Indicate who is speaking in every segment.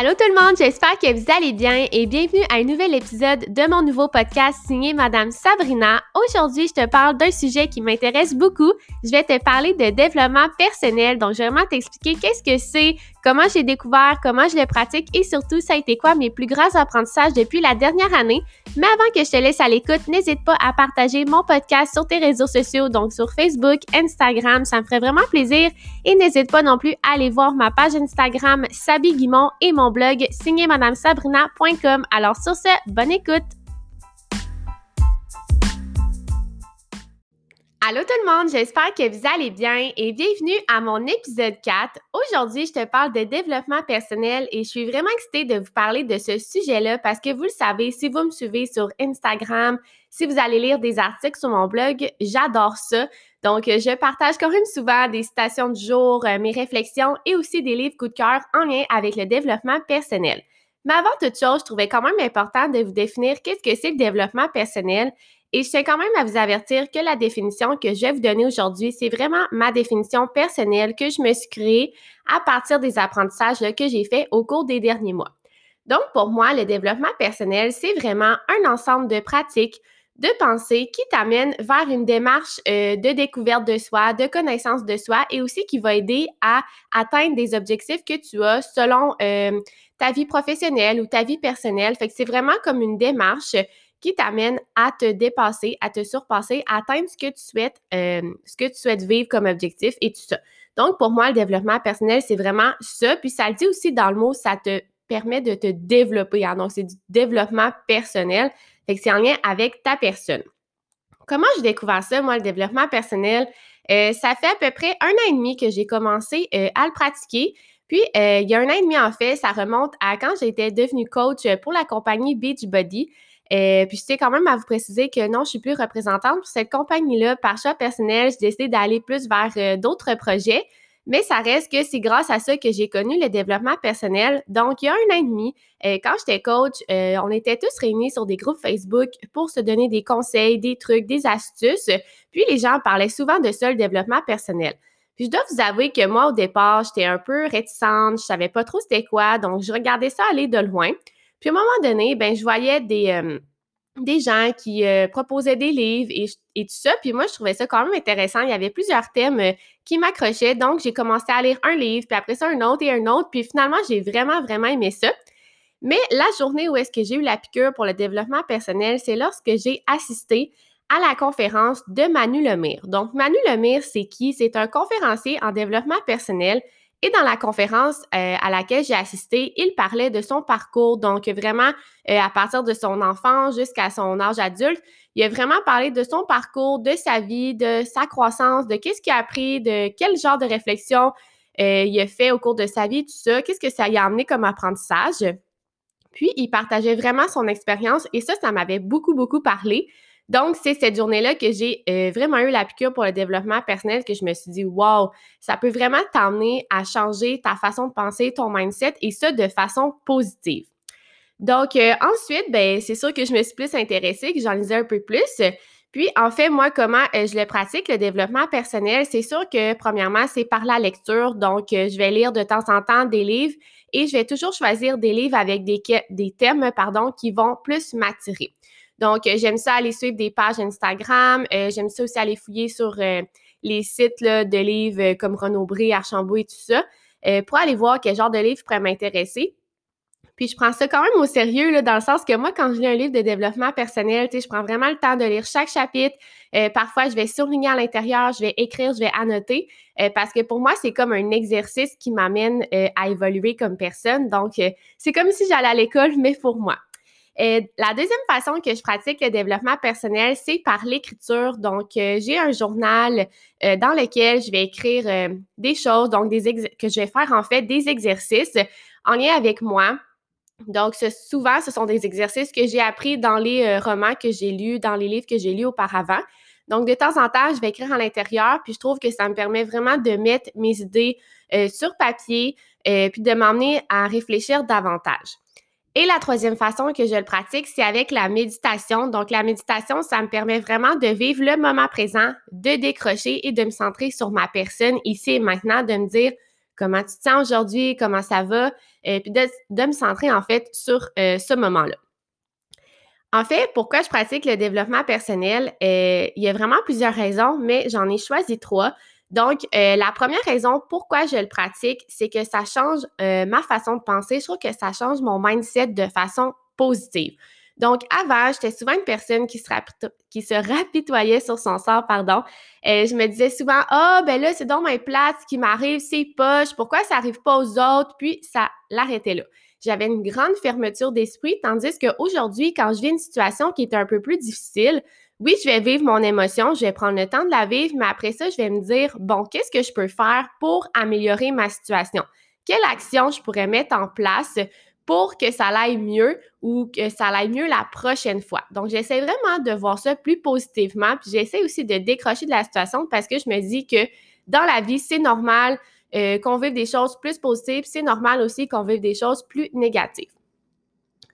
Speaker 1: Allô tout le monde, j'espère que vous allez bien et bienvenue à un nouvel épisode de mon nouveau podcast signé Madame Sabrina. Aujourd'hui, je te parle d'un sujet qui m'intéresse beaucoup. Je vais te parler de développement personnel, donc je vais vraiment t'expliquer qu'est-ce que c'est, comment j'ai découvert, comment je le pratique et surtout ça a été quoi mes plus grands apprentissages depuis la dernière année. Mais avant que je te laisse à l'écoute, n'hésite pas à partager mon podcast sur tes réseaux sociaux, donc sur Facebook, Instagram, ça me ferait vraiment plaisir. Et n'hésite pas non plus à aller voir ma page Instagram Sabi Guimont et mon blog signé madame-sabrina.com. Alors sur ce, bonne écoute! Allô tout le monde, j'espère que vous allez bien et bienvenue à mon épisode 4. Aujourd'hui, je te parle de développement personnel et je suis vraiment excitée de vous parler de ce sujet-là parce que vous le savez, si vous me suivez sur Instagram, si vous allez lire des articles sur mon blog, j'adore ça. Donc, je partage quand même souvent des citations du jour, euh, mes réflexions et aussi des livres coup de cœur en lien avec le développement personnel. Mais avant toute chose, je trouvais quand même important de vous définir qu'est-ce que c'est le développement personnel et je tiens quand même à vous avertir que la définition que je vais vous donner aujourd'hui, c'est vraiment ma définition personnelle que je me suis créée à partir des apprentissages que j'ai faits au cours des derniers mois. Donc, pour moi, le développement personnel, c'est vraiment un ensemble de pratiques, de pensées qui t'amènent vers une démarche euh, de découverte de soi, de connaissance de soi et aussi qui va aider à atteindre des objectifs que tu as selon euh, ta vie professionnelle ou ta vie personnelle. Fait que c'est vraiment comme une démarche qui t'amène à te dépasser, à te surpasser, à atteindre ce que tu souhaites, euh, ce que tu souhaites vivre comme objectif et tout ça. Donc, pour moi, le développement personnel, c'est vraiment ça. Puis ça le dit aussi dans le mot, ça te permet de te développer. Hein. Donc, c'est du développement personnel. Fait que c'est en lien avec ta personne. Comment j'ai découvert ça, moi, le développement personnel? Euh, ça fait à peu près un an et demi que j'ai commencé euh, à le pratiquer. Puis, il y a un an et demi, en fait, ça remonte à quand j'étais devenue coach pour la compagnie Beachbody. Euh, puis je tiens quand même à vous préciser que non, je suis plus représentante pour cette compagnie-là. Par choix personnel, j'ai décidé d'aller plus vers euh, d'autres projets. Mais ça reste que c'est grâce à ça que j'ai connu le développement personnel. Donc, il y a un an et demi, euh, quand j'étais coach, on était tous réunis sur des groupes Facebook pour se donner des conseils, des trucs, des astuces. Puis les gens parlaient souvent de ça, le développement personnel. Puis je dois vous avouer que moi, au départ, j'étais un peu réticente, je savais pas trop c'était quoi, donc je regardais ça aller de loin. Puis à un moment donné, ben, je voyais des, euh, des gens qui euh, proposaient des livres et, et, tout ça. Puis moi, je trouvais ça quand même intéressant. Il y avait plusieurs thèmes euh, qui m'accrochaient. Donc, j'ai commencé à lire un livre, puis après ça, un autre et un autre. Puis finalement, j'ai vraiment, vraiment aimé ça. Mais la journée où est-ce que j'ai eu la piqûre pour le développement personnel, c'est lorsque j'ai assisté à la conférence de Manu Lemire. Donc, Manu Lemire, c'est qui? C'est un conférencier en développement personnel et dans la conférence euh, à laquelle j'ai assisté, il parlait de son parcours, donc vraiment euh, à partir de son enfance jusqu'à son âge adulte. Il a vraiment parlé de son parcours, de sa vie, de sa croissance, de qu'est-ce qu'il a appris, de quel genre de réflexion euh, il a fait au cours de sa vie, tout ça, qu'est-ce que ça lui a amené comme apprentissage? Puis, il partageait vraiment son expérience et ça, ça m'avait beaucoup, beaucoup parlé. Donc, c'est cette journée-là que j'ai euh, vraiment eu la piqûre pour le développement personnel que je me suis dit, wow, ça peut vraiment t'emmener à changer ta façon de penser, ton mindset et ça de façon positive. Donc, euh, ensuite, ben, c'est sûr que je me suis plus intéressée, que j'en lisais un peu plus. Puis, en fait, moi, comment euh, je le pratique, le développement personnel, c'est sûr que, premièrement, c'est par la lecture. Donc, je vais lire de temps en temps des livres et je vais toujours choisir des livres avec des, des thèmes, pardon, qui vont plus m'attirer. Donc, euh, j'aime ça aller suivre des pages Instagram. Euh, j'aime ça aussi aller fouiller sur euh, les sites de livres comme Renaud Bré, Archambault et tout ça pour aller voir quel genre de livre pourrait m'intéresser. Puis je prends ça quand même au sérieux, là, dans le sens que moi, quand je lis un livre de développement personnel, je prends vraiment le temps de lire chaque chapitre. parfois, je vais surligner à l'intérieur, je vais écrire, je vais annoter, parce que pour moi, c'est comme un exercice qui m'amène à évoluer comme personne. Donc, c'est comme si j'allais à l'école, mais pour moi. Euh, la deuxième façon que je pratique le développement personnel, c'est par l'écriture. Donc, euh, j'ai un journal euh, dans lequel je vais écrire des choses, donc des que je vais faire en fait des exercices en lien avec moi. Donc, souvent, ce sont des exercices que j'ai appris dans les romans que j'ai lus, dans les livres que j'ai lus auparavant. Donc, de temps en temps, je vais écrire à l'intérieur, puis je trouve que ça me permet vraiment de mettre mes idées sur papier, puis de m'emmener à réfléchir davantage. Et la troisième façon que je le pratique, c'est avec la méditation. Donc, la méditation, ça me permet vraiment de vivre le moment présent, de décrocher et de me centrer sur ma personne ici et maintenant, de me dire comment tu te sens aujourd'hui, comment ça va, et puis de, me centrer en fait sur ce moment-là. En fait, pourquoi je pratique le développement personnel, il y a vraiment plusieurs raisons, mais j'en ai choisi trois. Donc, euh, la première raison pourquoi je le pratique, c'est que ça change euh, ma façon de penser. Je trouve que ça change mon mindset de façon positive. Donc, avant, j'étais souvent une personne qui se, qui rapitoyait sur son sort, pardon. Euh, je me disais souvent, ah, ben là, c'est donc ma place qui m'arrive, c'est poche, pourquoi ça arrive pas aux autres? Puis, ça l'arrêtait là. J'avais une grande fermeture d'esprit, tandis qu'aujourd'hui, quand je vis une situation qui est un peu plus difficile, oui, je vais vivre mon émotion, je vais prendre le temps de la vivre, mais après ça, je vais me dire, bon, qu'est-ce que je peux faire pour améliorer ma situation? Quelle action je pourrais mettre en place pour que ça aille mieux ou que ça aille mieux la prochaine fois? Donc, j'essaie vraiment de voir ça plus positivement, puis j'essaie aussi de décrocher de la situation parce que je me dis que dans la vie, c'est normal euh, qu'on vive des choses plus positives, c'est normal aussi qu'on vive des choses plus négatives.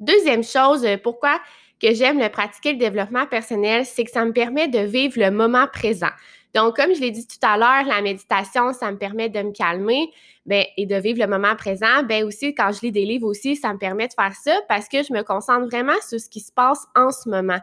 Speaker 1: Deuxième chose, euh, pourquoi que j'aime le pratiquer le développement personnel, c'est que ça me permet de vivre le moment présent. Donc, comme je l'ai dit tout à l'heure, la méditation, ça me permet de me calmer ben, et de vivre le moment présent. Ben aussi, quand je lis des livres aussi, ça me permet de faire ça parce que je me concentre vraiment sur ce qui se passe en ce moment.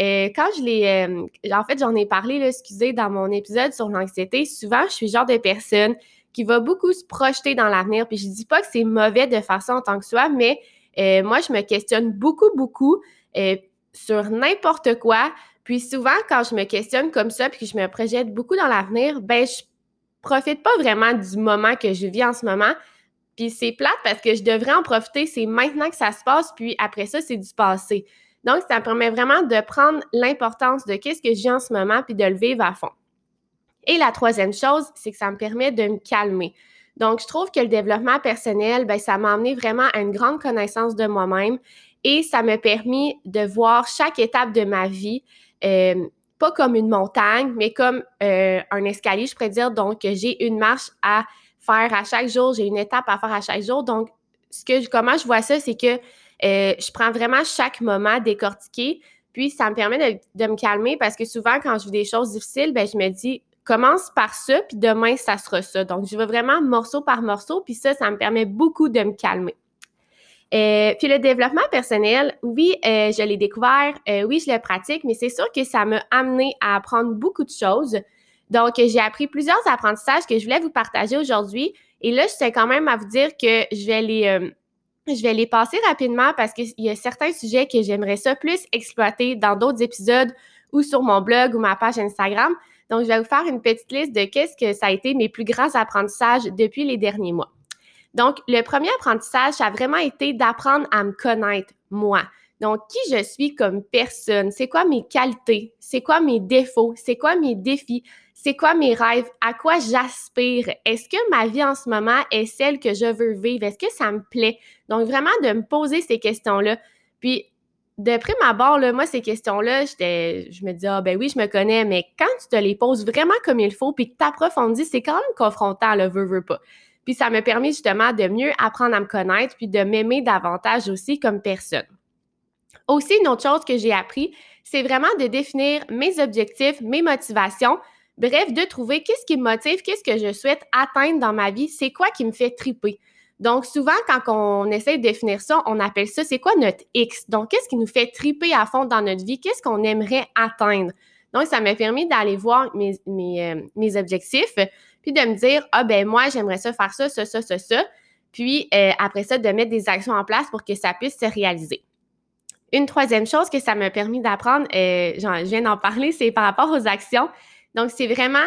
Speaker 1: Euh, quand je l'ai, euh, en fait, j'en ai parlé, là, excusez, dans mon épisode sur l'anxiété. Souvent, je suis le genre de personne qui va beaucoup se projeter dans l'avenir. Puis je dis pas que c'est mauvais de faire ça en tant que soi, mais euh, moi, je me questionne beaucoup, beaucoup euh, sur n'importe quoi. Puis souvent, quand je me questionne comme ça, puis que je me projette beaucoup dans l'avenir, ben je profite pas vraiment du moment que je vis en ce moment. Puis c'est plate parce que je devrais en profiter. C'est maintenant que ça se passe, puis après ça, c'est du passé. Donc, ça me permet vraiment de prendre l'importance de qu'est-ce que j'ai en ce moment, puis de le vivre à fond. Et la troisième chose, c'est que ça me permet de me calmer. Donc, je trouve que le développement personnel, ben, ça m'a amené vraiment à une grande connaissance de moi-même et ça m'a permis de voir chaque étape de ma vie, euh, pas comme une montagne, mais comme euh, un escalier, je pourrais dire. Donc, j'ai une marche à faire à chaque jour, j'ai une étape à faire à chaque jour. Donc, ce que, comment je vois ça, c'est que euh, je prends vraiment chaque moment décortiqué, puis ça me permet de, me calmer parce que souvent, quand je vis des choses difficiles, ben, je me dis, commence par ça, puis demain, ça sera ça. Donc, je vais vraiment morceau par morceau, puis ça, ça me permet beaucoup de me calmer. Euh, puis le développement personnel, oui, euh, je l'ai découvert, euh, oui, je le pratique, mais c'est sûr que ça m'a amené à apprendre beaucoup de choses. Donc, j'ai appris plusieurs apprentissages que je voulais vous partager aujourd'hui. Et là, je tiens quand même à vous dire que je vais les, je vais les passer rapidement parce qu'il y a certains sujets que j'aimerais ça plus exploiter dans d'autres épisodes ou sur mon blog ou ma page Instagram. Donc, je vais vous faire une petite liste de qu'est-ce que ça a été mes plus grands apprentissages depuis les derniers mois. Donc, le premier apprentissage, ça a vraiment été d'apprendre à me connaître, moi. Donc, qui je suis comme personne, c'est quoi mes qualités, c'est quoi mes défauts, c'est quoi mes défis, c'est quoi mes rêves, à quoi j'aspire, est-ce que ma vie en ce moment est celle que je veux vivre, est-ce que ça me plaît? Donc, vraiment de me poser ces questions-là. Puis, de prime abord, là, moi, ces questions-là, je me dis, ah ben oui, je me connais, mais quand tu te les poses vraiment comme il faut, puis que tu approfondis, c'est quand même confrontant, le veux, veux pas. Puis ça m'a permis justement de mieux apprendre à me connaître, puis de m'aimer davantage aussi comme personne. Aussi, une autre chose que j'ai appris, c'est vraiment de définir mes objectifs, mes motivations, bref, de trouver qu'est-ce qui me motive, qu'est-ce que je souhaite atteindre dans ma vie, c'est quoi qui me fait triper. Donc, souvent, quand on essaie de définir ça, on appelle ça, c'est quoi notre X? Donc, qu'est-ce qui nous fait triper à fond dans notre vie? Qu'est-ce qu'on aimerait atteindre? Donc, ça m'a permis d'aller voir mes, mes, euh, objectifs, puis de me dire, ah ben moi, j'aimerais ça faire ça, ça, ça, ça, ça. Puis, euh, après ça, de mettre des actions en place pour que ça puisse se réaliser. Une troisième chose que ça m'a permis d'apprendre, euh, je viens d'en parler, c'est par rapport aux actions. Donc, c'est vraiment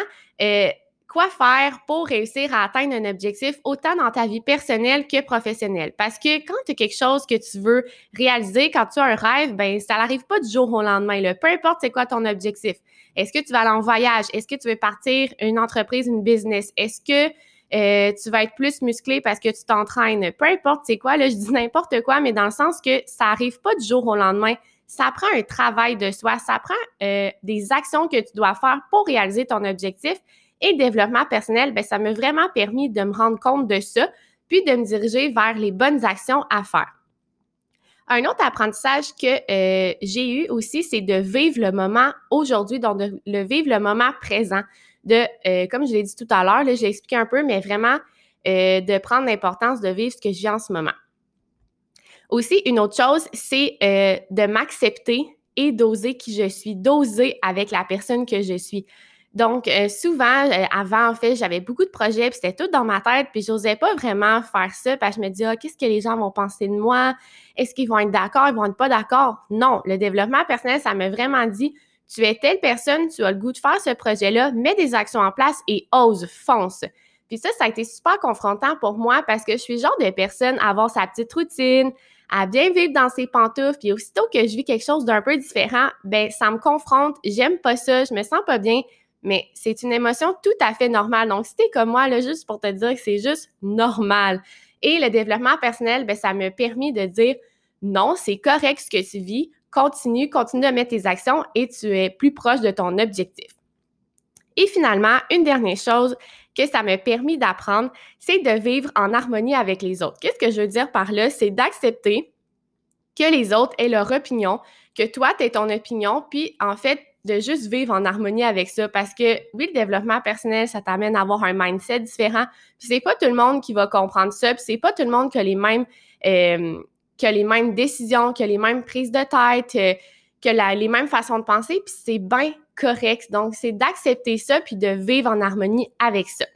Speaker 1: quoi faire pour réussir à atteindre un objectif autant dans ta vie personnelle que professionnelle? Parce que quand tu as quelque chose que tu veux réaliser, quand tu as un rêve, ben ça n'arrive pas du jour au lendemain. Là. Peu importe c'est quoi ton objectif. Est-ce que tu vas aller en voyage? Est-ce que tu veux partir une entreprise, une business? Est-ce que euh, tu vas être plus musclé parce que tu t'entraînes? Peu importe c'est quoi, là, je dis n'importe quoi, mais dans le sens que ça n'arrive pas du jour au lendemain. Ça prend un travail de soi, ça prend euh, des actions que tu dois faire pour réaliser ton objectif. Et développement personnel, ben, ça m'a vraiment permis de me rendre compte de ça, puis de me diriger vers les bonnes actions à faire. Un autre apprentissage que euh, j'ai eu aussi, c'est de vivre le moment aujourd'hui, donc de vivre le moment présent. De, euh, comme je l'ai dit tout à l'heure, je l'ai expliqué un peu, mais vraiment euh, de prendre l'importance de vivre ce que vis en ce moment. Aussi, une autre chose, c'est de m'accepter et d'oser qui je suis, d'oser avec la personne que je suis. Donc, euh, souvent, euh, avant, en fait, j'avais beaucoup de projets, puis c'était tout dans ma tête, puis j'osais pas vraiment faire ça, parce que je me disais, ah, qu'est-ce que les gens vont penser de moi? Est-ce qu'ils vont être d'accord? Ils vont être pas d'accord? Non, le développement personnel, ça m'a vraiment dit, tu es telle personne, tu as le goût de faire ce projet-là, mets des actions en place et ose, fonce. Puis ça, ça a été super confrontant pour moi parce que je suis le genre de personne à avoir sa petite routine, à bien vivre dans ses pantoufles, puis aussitôt que je vis quelque chose d'un peu différent, ben ça me confronte, j'aime pas ça, je me sens pas bien, mais c'est une émotion tout à fait normale. Donc, si t'es comme moi, là, juste pour te dire que c'est juste normal. Et le développement personnel, ben, ça m'a permis de dire non, c'est correct ce que tu vis, continue, continue de mettre tes actions et tu es plus proche de ton objectif. Et finalement, une dernière chose que ça m'a permis d'apprendre, c'est de vivre en harmonie avec les autres. Qu'est-ce que je veux dire par là? C'est d'accepter que les autres aient leur opinion, que toi, tu ton opinion, puis en fait, de juste vivre en harmonie avec ça parce que oui, le développement personnel, ça t'amène à avoir un mindset différent. Puis c'est pas tout le monde qui va comprendre ça, puis c'est pas tout le monde qui a les mêmes euh, que les mêmes décisions, que les mêmes prises de tête, euh, que les mêmes façons de penser, puis c'est bien correct. Donc, c'est d'accepter ça, puis de vivre en harmonie avec ça.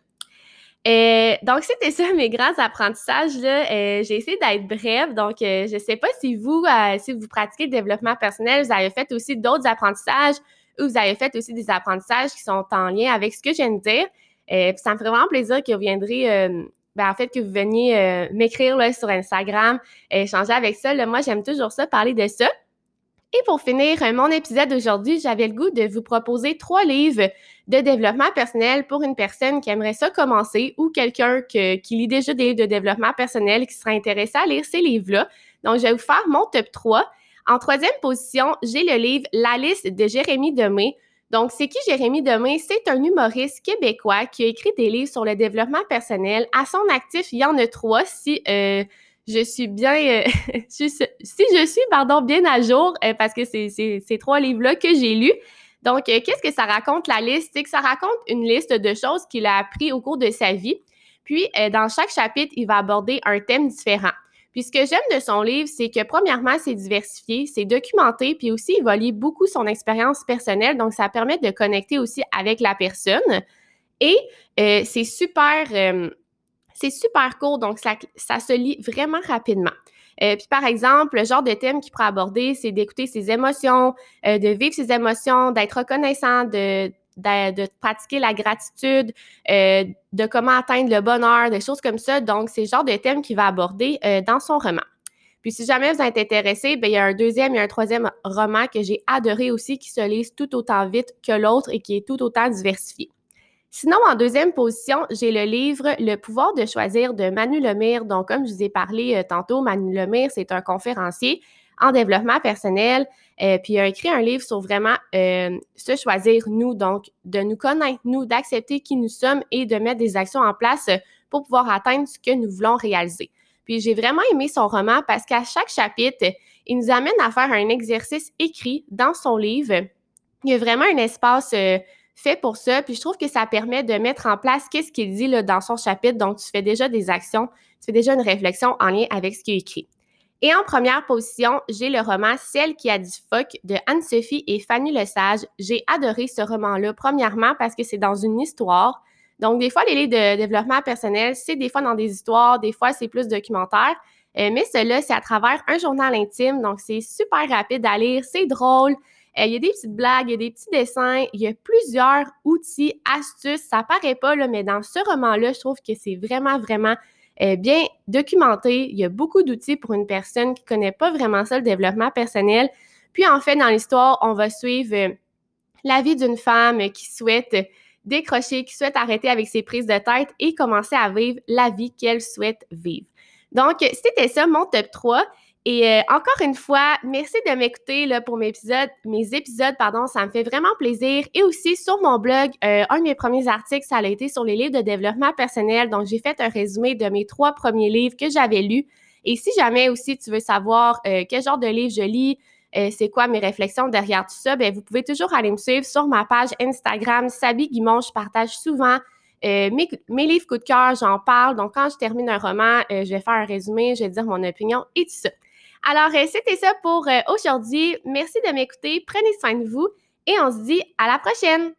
Speaker 1: Euh, donc, c'était ça mes grands apprentissages. Là. Euh, j'ai essayé d'être brève. Donc, euh, je ne sais pas si vous, si vous pratiquez le développement personnel, vous avez fait aussi d'autres apprentissages ou vous avez fait aussi des apprentissages qui sont en lien avec ce que je viens de dire. ça me ferait vraiment plaisir que vous viendrez, ben, en fait, que vous veniez m'écrire sur Instagram, échanger avec ça. moi, j'aime toujours ça, parler de ça. Et pour finir mon épisode d'aujourd'hui, j'avais le goût de vous proposer trois livres de développement personnel pour une personne qui aimerait ça commencer ou quelqu'un qui lit déjà des livres de développement personnel qui serait intéressé à lire ces livres-là. Donc, je vais vous faire mon top 3. En troisième position, j'ai le livre La liste de Jérémy Demé. Donc, c'est qui Jérémy Demé? C'est un humoriste québécois qui a écrit des livres sur le développement personnel. À son actif, il y en a trois. Si euh, je suis bien, euh, si je suis, pardon, bien à jour, euh, parce que c'est ces trois livres-là que j'ai lus. Donc, euh, qu'est-ce que ça raconte la liste? C'est que ça raconte une liste de choses qu'il a appris au cours de sa vie. Puis, dans chaque chapitre, il va aborder un thème différent. Puis, ce que j'aime de son livre, c'est que premièrement, c'est diversifié, c'est documenté, puis aussi, il va lire beaucoup son expérience personnelle. Donc, ça permet de connecter aussi avec la personne. Et c'est super c'est super court, donc ça, se lit vraiment rapidement. Euh, puis par exemple, le genre de thème qu'il pourrait aborder, c'est d'écouter ses émotions, euh, de vivre ses émotions, d'être reconnaissant, de, pratiquer la gratitude, euh, de comment atteindre le bonheur, des choses comme ça. Donc, c'est le genre de thème qu'il va aborder dans son roman. Puis si jamais vous êtes intéressé, bien, il y a un deuxième et un troisième roman que j'ai adoré aussi qui se lise tout autant vite que l'autre et qui est tout autant diversifié. Sinon, en deuxième position, j'ai le livre Le pouvoir de choisir de Manu Lemire. Donc, comme je vous ai parlé euh, tantôt, Manu Lemire, c'est un conférencier en développement personnel. Euh, puis il a écrit un livre sur vraiment euh, se choisir nous, donc de nous connaître nous, d'accepter qui nous sommes et de mettre des actions en place pour pouvoir atteindre ce que nous voulons réaliser. Puis j'ai vraiment aimé son roman parce qu'à chaque chapitre, il nous amène à faire un exercice écrit dans son livre. Il y a vraiment un espace fait pour ça. Puis je trouve que ça permet de mettre en place qu'est-ce qu'il dit dans son chapitre. Donc, tu fais déjà des actions, tu fais déjà une réflexion en lien avec ce qu'il écrit. Et en première position, j'ai le roman Celle qui a dit fuck de Anne-Sophie et Fanny Lesage. J'ai adoré ce roman-là, premièrement parce que c'est dans une histoire. Donc, des fois, les livres de développement personnel, c'est des fois dans des histoires, des fois, c'est plus documentaire. Euh, mais cela, c'est à travers un journal intime. Donc, c'est super rapide à lire, c'est drôle. Euh, il y a des petites blagues, il y a des petits dessins, il y a plusieurs outils, astuces. Ça paraît pas, là, mais dans ce roman-là, je trouve que c'est vraiment, vraiment euh, bien documenté. Il y a beaucoup d'outils pour une personne qui ne connaît pas vraiment ça, le développement personnel. Puis en fait, dans l'histoire, on va suivre euh, la vie d'une femme qui souhaite décrocher, qui souhaite arrêter avec ses prises de tête et commencer à vivre la vie qu'elle souhaite vivre. Donc, c'était ça mon top 3. Et euh, encore une fois, merci de m'écouter pour mes épisodes, mes épisodes, pardon, ça me fait vraiment plaisir. Et aussi sur mon blog, euh, un de mes premiers articles, ça a été sur les livres de développement personnel. Donc, j'ai fait un résumé de mes trois premiers livres que j'avais lus. Et si jamais aussi tu veux savoir euh, quel genre de livre je lis, c'est quoi mes réflexions derrière tout ça, bien, vous pouvez toujours aller me suivre sur ma page Instagram, Sabi Guimont. Je partage souvent mes, livres coup de cœur, j'en parle. Donc, quand je termine un roman, je vais faire un résumé, je vais dire mon opinion et tout ça. Alors, euh, c'était ça pour euh, aujourd'hui. Merci de m'écouter. Prenez soin de vous et on se dit à la prochaine.